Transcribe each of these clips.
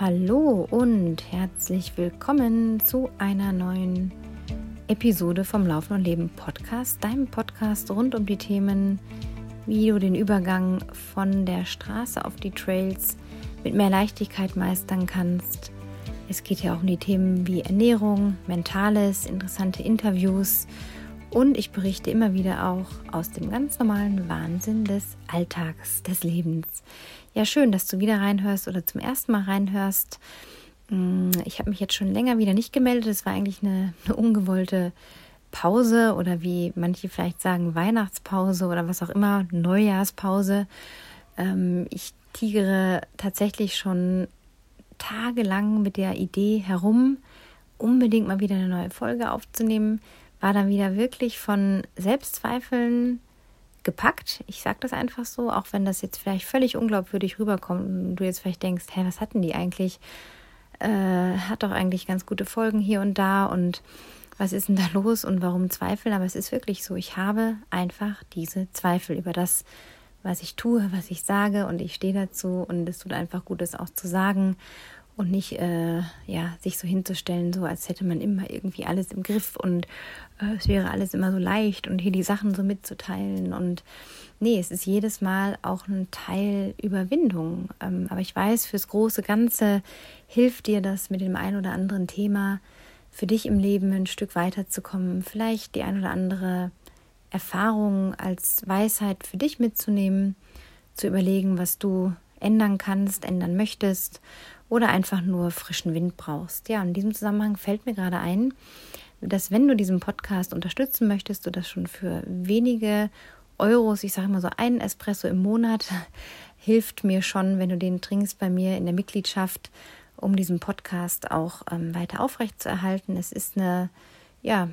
Hallo und herzlich willkommen zu einer neuen Episode vom Laufen und Leben Podcast, deinem Podcast rund um die Themen, wie du den Übergang von der Straße auf die Trails mit mehr Leichtigkeit meistern kannst. Es geht ja auch um die Themen wie Ernährung, Mentales, interessante Interviews und ich berichte immer wieder auch aus dem ganz normalen Wahnsinn des Alltags, des Lebens. Ja, schön, dass du wieder reinhörst oder zum ersten Mal reinhörst. Mm, ich habe mich jetzt schon länger wieder nicht gemeldet. Es war eigentlich eine, eine ungewollte Pause oder wie manche vielleicht sagen, Weihnachtspause oder was auch immer, Neujahrspause. Ähm, ich tigere tatsächlich schon tagelang mit der Idee herum, unbedingt mal wieder eine neue Folge aufzunehmen war dann wieder wirklich von Selbstzweifeln gepackt. Ich sage das einfach so, auch wenn das jetzt vielleicht völlig unglaubwürdig rüberkommt und du jetzt vielleicht denkst, hä, was hatten die eigentlich? Äh, hat doch eigentlich ganz gute Folgen hier und da und was ist denn da los und warum zweifeln? Aber es ist wirklich so, ich habe einfach diese Zweifel über das, was ich tue, was ich sage und ich stehe dazu und es tut einfach gut, das auch zu sagen und nicht äh, ja, sich so hinzustellen, so als hätte man immer irgendwie alles im Griff und äh, es wäre alles immer so leicht und hier die Sachen so mitzuteilen. Und nee, es ist jedes Mal auch ein Teil Überwindung. Ähm, aber ich weiß, fürs große Ganze hilft dir das mit dem ein oder anderen Thema für dich im Leben ein Stück weiterzukommen, vielleicht die ein oder andere Erfahrung als Weisheit für dich mitzunehmen, zu überlegen, was du ändern kannst, ändern möchtest oder einfach nur frischen Wind brauchst. Ja, in diesem Zusammenhang fällt mir gerade ein, dass wenn du diesen Podcast unterstützen möchtest, du das schon für wenige Euros, ich sage mal so einen Espresso im Monat, hilft mir schon, wenn du den trinkst bei mir in der Mitgliedschaft, um diesen Podcast auch ähm, weiter aufrechtzuerhalten. Es ist eine, ja,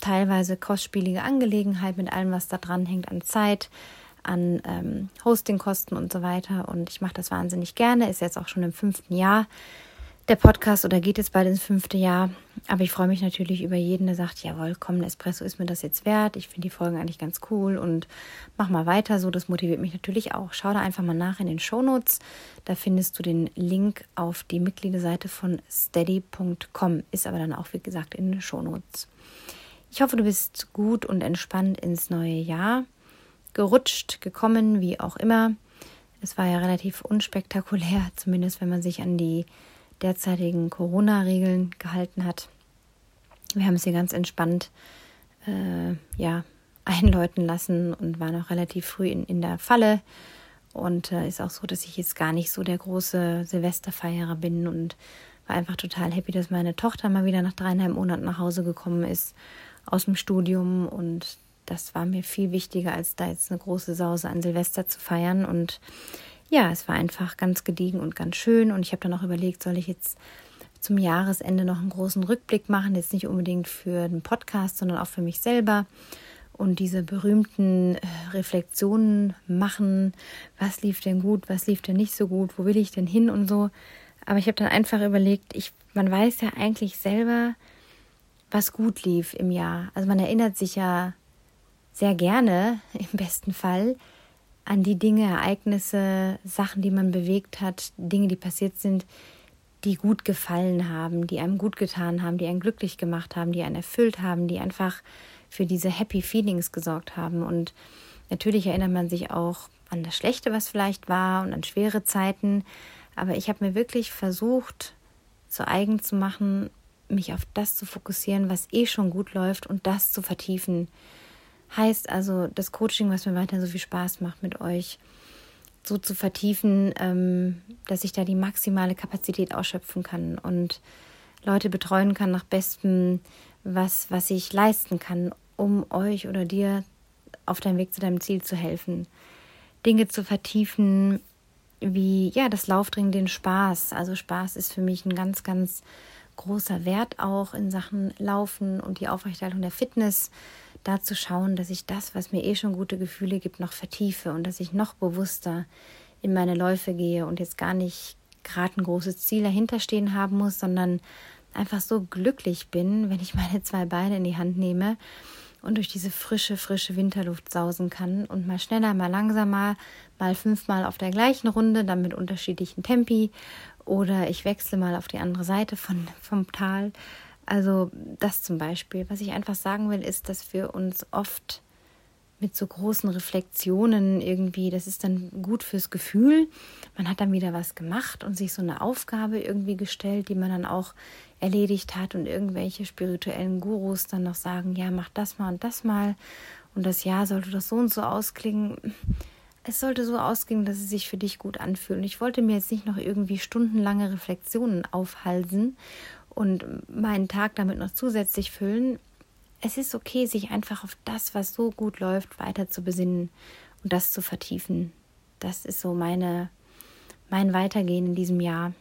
teilweise kostspielige Angelegenheit mit allem, was da dran hängt an Zeit, an ähm, Hostingkosten und so weiter. Und ich mache das wahnsinnig gerne. Ist jetzt auch schon im fünften Jahr der Podcast oder geht jetzt bald ins fünfte Jahr. Aber ich freue mich natürlich über jeden, der sagt, jawohl, komm, Espresso ist mir das jetzt wert. Ich finde die Folgen eigentlich ganz cool und mach mal weiter so. Das motiviert mich natürlich auch. Schau da einfach mal nach in den Shownotes. Da findest du den Link auf die Mitgliederseite von steady.com. Ist aber dann auch, wie gesagt, in den Shownotes. Ich hoffe, du bist gut und entspannt ins neue Jahr gerutscht, gekommen, wie auch immer. Es war ja relativ unspektakulär, zumindest wenn man sich an die derzeitigen Corona-Regeln gehalten hat. Wir haben es hier ganz entspannt äh, ja, einläuten lassen und waren auch relativ früh in, in der Falle. Und äh, ist auch so, dass ich jetzt gar nicht so der große Silvesterfeierer bin und war einfach total happy, dass meine Tochter mal wieder nach dreieinhalb Monaten nach Hause gekommen ist aus dem Studium und das war mir viel wichtiger, als da jetzt eine große Sause an Silvester zu feiern. Und ja, es war einfach ganz gediegen und ganz schön. Und ich habe dann auch überlegt, soll ich jetzt zum Jahresende noch einen großen Rückblick machen, jetzt nicht unbedingt für den Podcast, sondern auch für mich selber und diese berühmten äh, Reflexionen machen, was lief denn gut, was lief denn nicht so gut, wo will ich denn hin und so. Aber ich habe dann einfach überlegt, ich, man weiß ja eigentlich selber, was gut lief im Jahr. Also man erinnert sich ja sehr gerne, im besten Fall, an die Dinge, Ereignisse, Sachen, die man bewegt hat, Dinge, die passiert sind, die gut gefallen haben, die einem gut getan haben, die einen glücklich gemacht haben, die einen erfüllt haben, die einfach für diese Happy Feelings gesorgt haben. Und natürlich erinnert man sich auch an das Schlechte, was vielleicht war und an schwere Zeiten. Aber ich habe mir wirklich versucht, zu eigen zu machen, mich auf das zu fokussieren, was eh schon gut läuft und das zu vertiefen. Heißt also, das Coaching, was mir weiter so viel Spaß macht mit euch, so zu vertiefen, ähm, dass ich da die maximale Kapazität ausschöpfen kann und Leute betreuen kann nach bestem, was, was ich leisten kann, um euch oder dir auf deinem Weg zu deinem Ziel zu helfen. Dinge zu vertiefen, wie ja, das Laufdringen, den Spaß. Also Spaß ist für mich ein ganz, ganz großer Wert auch in Sachen Laufen und die Aufrechterhaltung der Fitness da zu schauen, dass ich das, was mir eh schon gute Gefühle gibt, noch vertiefe und dass ich noch bewusster in meine Läufe gehe und jetzt gar nicht gerade ein großes Ziel dahinter stehen haben muss, sondern einfach so glücklich bin, wenn ich meine zwei Beine in die Hand nehme und durch diese frische, frische Winterluft sausen kann und mal schneller, mal langsamer, mal fünfmal auf der gleichen Runde, dann mit unterschiedlichen Tempi oder ich wechsle mal auf die andere Seite von, vom Tal. Also das zum Beispiel. Was ich einfach sagen will, ist, dass wir uns oft mit so großen Reflexionen irgendwie, das ist dann gut fürs Gefühl. Man hat dann wieder was gemacht und sich so eine Aufgabe irgendwie gestellt, die man dann auch erledigt hat und irgendwelche spirituellen Gurus dann noch sagen, ja, mach das mal und das mal und das Jahr sollte das so und so ausklingen. Es sollte so ausklingen, dass es sich für dich gut anfühlt. Und ich wollte mir jetzt nicht noch irgendwie stundenlange Reflexionen aufhalsen und meinen Tag damit noch zusätzlich füllen es ist okay, sich einfach auf das, was so gut läuft, weiter zu besinnen und das zu vertiefen. Das ist so meine, mein Weitergehen in diesem Jahr.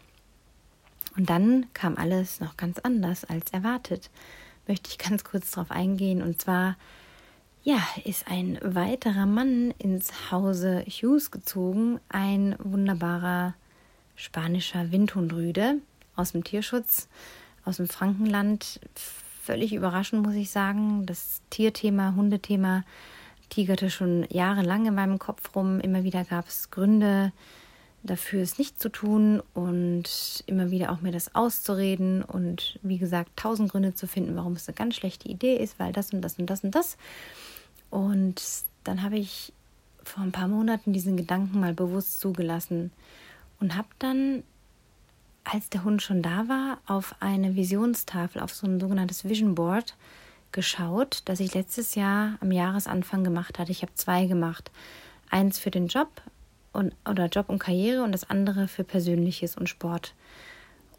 Und dann kam alles noch ganz anders als erwartet. Möchte ich ganz kurz darauf eingehen. Und zwar, ja, ist ein weiterer Mann ins Hause Hughes gezogen. Ein wunderbarer spanischer Windhundrüde aus dem Tierschutz, aus dem Frankenland völlig überraschend, muss ich sagen. Das Tierthema, Hundethema tigerte schon jahrelang in meinem Kopf rum. Immer wieder gab es Gründe dafür, es nicht zu tun und immer wieder auch mir das auszureden und wie gesagt, tausend Gründe zu finden, warum es eine ganz schlechte Idee ist, weil das und das und das und das. Und dann habe ich vor ein paar Monaten diesen Gedanken mal bewusst zugelassen und habe dann als der Hund schon da war, auf eine Visionstafel, auf so ein sogenanntes Vision Board geschaut, das ich letztes Jahr am Jahresanfang gemacht hatte. Ich habe zwei gemacht. Eins für den Job und, oder Job und Karriere und das andere für Persönliches und Sport.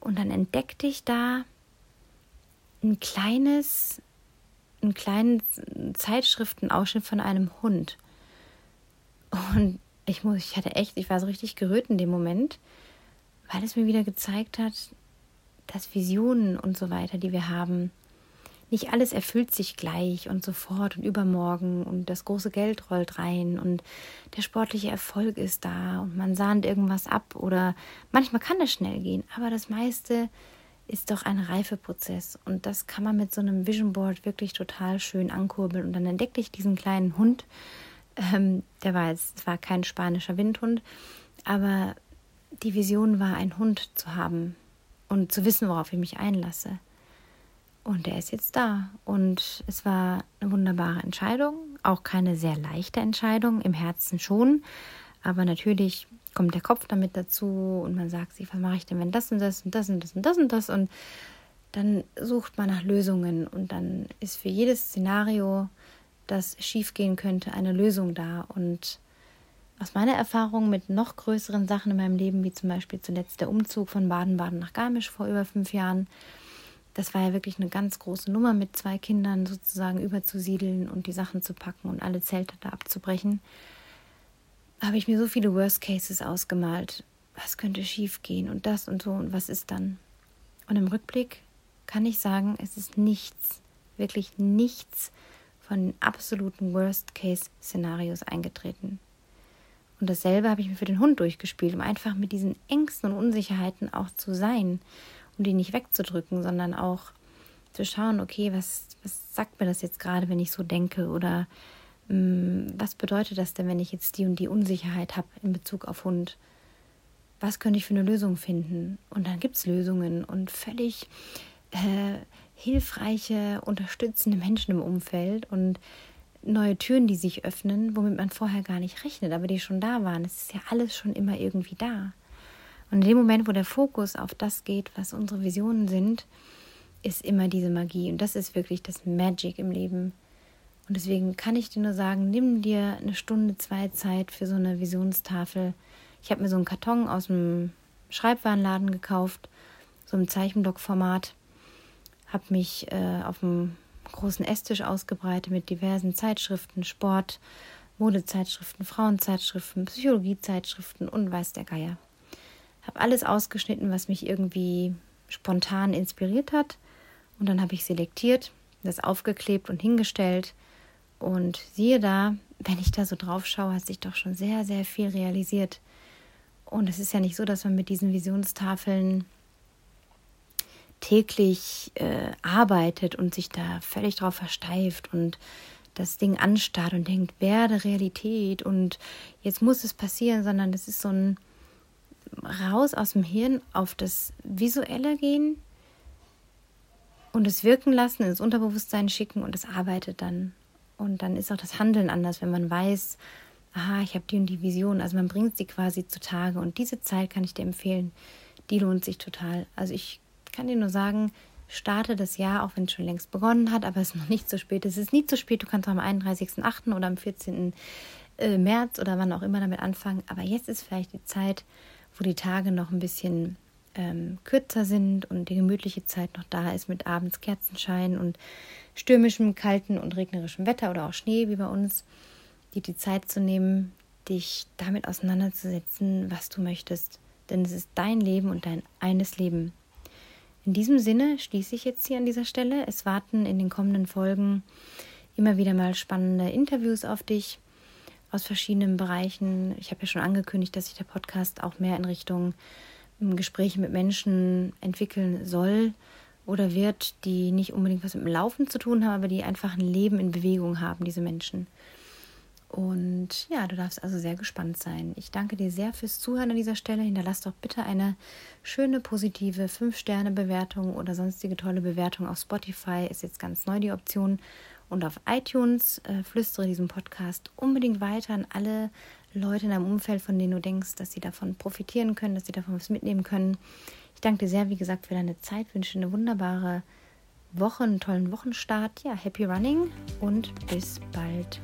Und dann entdeckte ich da ein kleines, einen kleinen Zeitschriftenausschnitt von einem Hund. Und ich muss, ich hatte echt, ich war so richtig gerührt in dem Moment weil es mir wieder gezeigt hat, dass Visionen und so weiter, die wir haben, nicht alles erfüllt sich gleich und sofort und übermorgen und das große Geld rollt rein und der sportliche Erfolg ist da und man sahnt irgendwas ab oder manchmal kann es schnell gehen, aber das meiste ist doch ein Reifeprozess und das kann man mit so einem Vision Board wirklich total schön ankurbeln und dann entdeckte ich diesen kleinen Hund, ähm, der war jetzt zwar kein spanischer Windhund, aber die Vision war, einen Hund zu haben und zu wissen, worauf ich mich einlasse. Und er ist jetzt da. Und es war eine wunderbare Entscheidung. Auch keine sehr leichte Entscheidung, im Herzen schon. Aber natürlich kommt der Kopf damit dazu und man sagt sich, was mache ich denn, wenn das und das und das und das und das und das und dann sucht man nach Lösungen und dann ist für jedes Szenario, das schiefgehen könnte, eine Lösung da. Und aus meiner Erfahrung mit noch größeren Sachen in meinem Leben, wie zum Beispiel zuletzt der Umzug von Baden-Baden nach Garmisch vor über fünf Jahren, das war ja wirklich eine ganz große Nummer, mit zwei Kindern sozusagen überzusiedeln und die Sachen zu packen und alle Zelte da abzubrechen. Habe ich mir so viele Worst Cases ausgemalt. Was könnte schiefgehen und das und so und was ist dann? Und im Rückblick kann ich sagen, es ist nichts, wirklich nichts von den absoluten Worst Case Szenarios eingetreten. Und dasselbe habe ich mir für den Hund durchgespielt, um einfach mit diesen Ängsten und Unsicherheiten auch zu sein und die nicht wegzudrücken, sondern auch zu schauen, okay, was, was sagt mir das jetzt gerade, wenn ich so denke? Oder mh, mm, was bedeutet das denn, wenn ich jetzt die und die Unsicherheit habe in Bezug auf Hund? Was könnte ich für eine Lösung finden? Und dann gibt es Lösungen und völlig äh, hilfreiche, unterstützende Menschen im Umfeld. Und neue Türen, die sich öffnen, womit man vorher gar nicht rechnet, aber die schon da waren. Es ist ja alles schon immer irgendwie da. Und in dem Moment, wo der Fokus auf das geht, was unsere Visionen sind, ist immer diese Magie. Und das ist wirklich das Magic im Leben. Und deswegen kann ich dir nur sagen, nimm dir eine Stunde, zwei Zeit für so eine Visionstafel. Ich habe mir so einen Karton aus dem Schreibwarenladen gekauft, so im Zeichenblockformat, habe mich äh, auf dem großen Esstisch ausgebreitet mit diversen Zeitschriften, Sport, Modezeitschriften, Frauenzeitschriften, Psychologiezeitschriften und weiß der Geier. Habe alles ausgeschnitten, was mich irgendwie spontan inspiriert hat. Und dann habe ich selektiert, das aufgeklebt und hingestellt. Und siehe da, wenn ich da so drauf schaue, hat sich doch schon sehr, sehr viel realisiert. Und es ist ja nicht so, dass man mit diesen Visionstafeln täglich äh, arbeitet und sich da völlig drauf versteift und das Ding anstarrt und denkt, werde Realität und jetzt muss es passieren, sondern das ist so ein raus aus dem Hirn auf das Visuelle gehen und es wirken lassen, ins Unterbewusstsein schicken und es arbeitet dann. Und dann ist auch das Handeln anders, wenn man weiß, aha, ich habe die und die Vision. Also man bringt sie quasi zutage. Und diese Zeit kann ich dir empfehlen, die lohnt sich total. Also ich kann dir nur sagen, starte das Jahr, auch wenn es schon längst begonnen hat, aber es ist noch nicht zu spät. Es ist nie zu spät, du kannst am 31.08. oder am 14. Äh, März oder wann auch immer damit anfangen. Aber jetzt ist vielleicht die Zeit, wo die Tage noch ein bisschen ähm, kürzer sind und die gemütliche Zeit noch da ist mit abends Kerzenschein und stürmischem, kalten und regnerischem Wetter oder auch Schnee wie bei uns, dir die Zeit zu nehmen, dich damit auseinanderzusetzen, was du möchtest. Denn es ist dein Leben und dein eines Leben. In diesem Sinne schließe ich jetzt hier an dieser Stelle. Es warten in den kommenden Folgen immer wieder mal spannende Interviews auf dich aus verschiedenen Bereichen. Ich habe ja schon angekündigt, dass sich der Podcast auch mehr in Richtung ähm, Gespräche mit Menschen entwickeln soll oder wird, die nicht unbedingt was mit dem Laufen zu tun haben, aber die einfach ein Leben in Bewegung haben, diese Menschen. Und ja, du darfst also sehr gespannt sein. Ich danke dir sehr fürs Zuhören an dieser Stelle. Hinterlass doch bitte eine schöne, positive 5-Sterne-Bewertung oder sonstige tolle Bewertung auf Spotify. Ist jetzt ganz neu die Option. Und auf iTunes äh, flüstere diesen Podcast unbedingt weiter an alle Leute in deinem Umfeld, von denen du denkst, dass sie davon profitieren können, dass sie davon was mitnehmen können. Ich danke dir sehr, wie gesagt, für deine Zeit, wünsche eine wunderbare Woche, einen tollen Wochenstart. Ja, happy running und bis bald.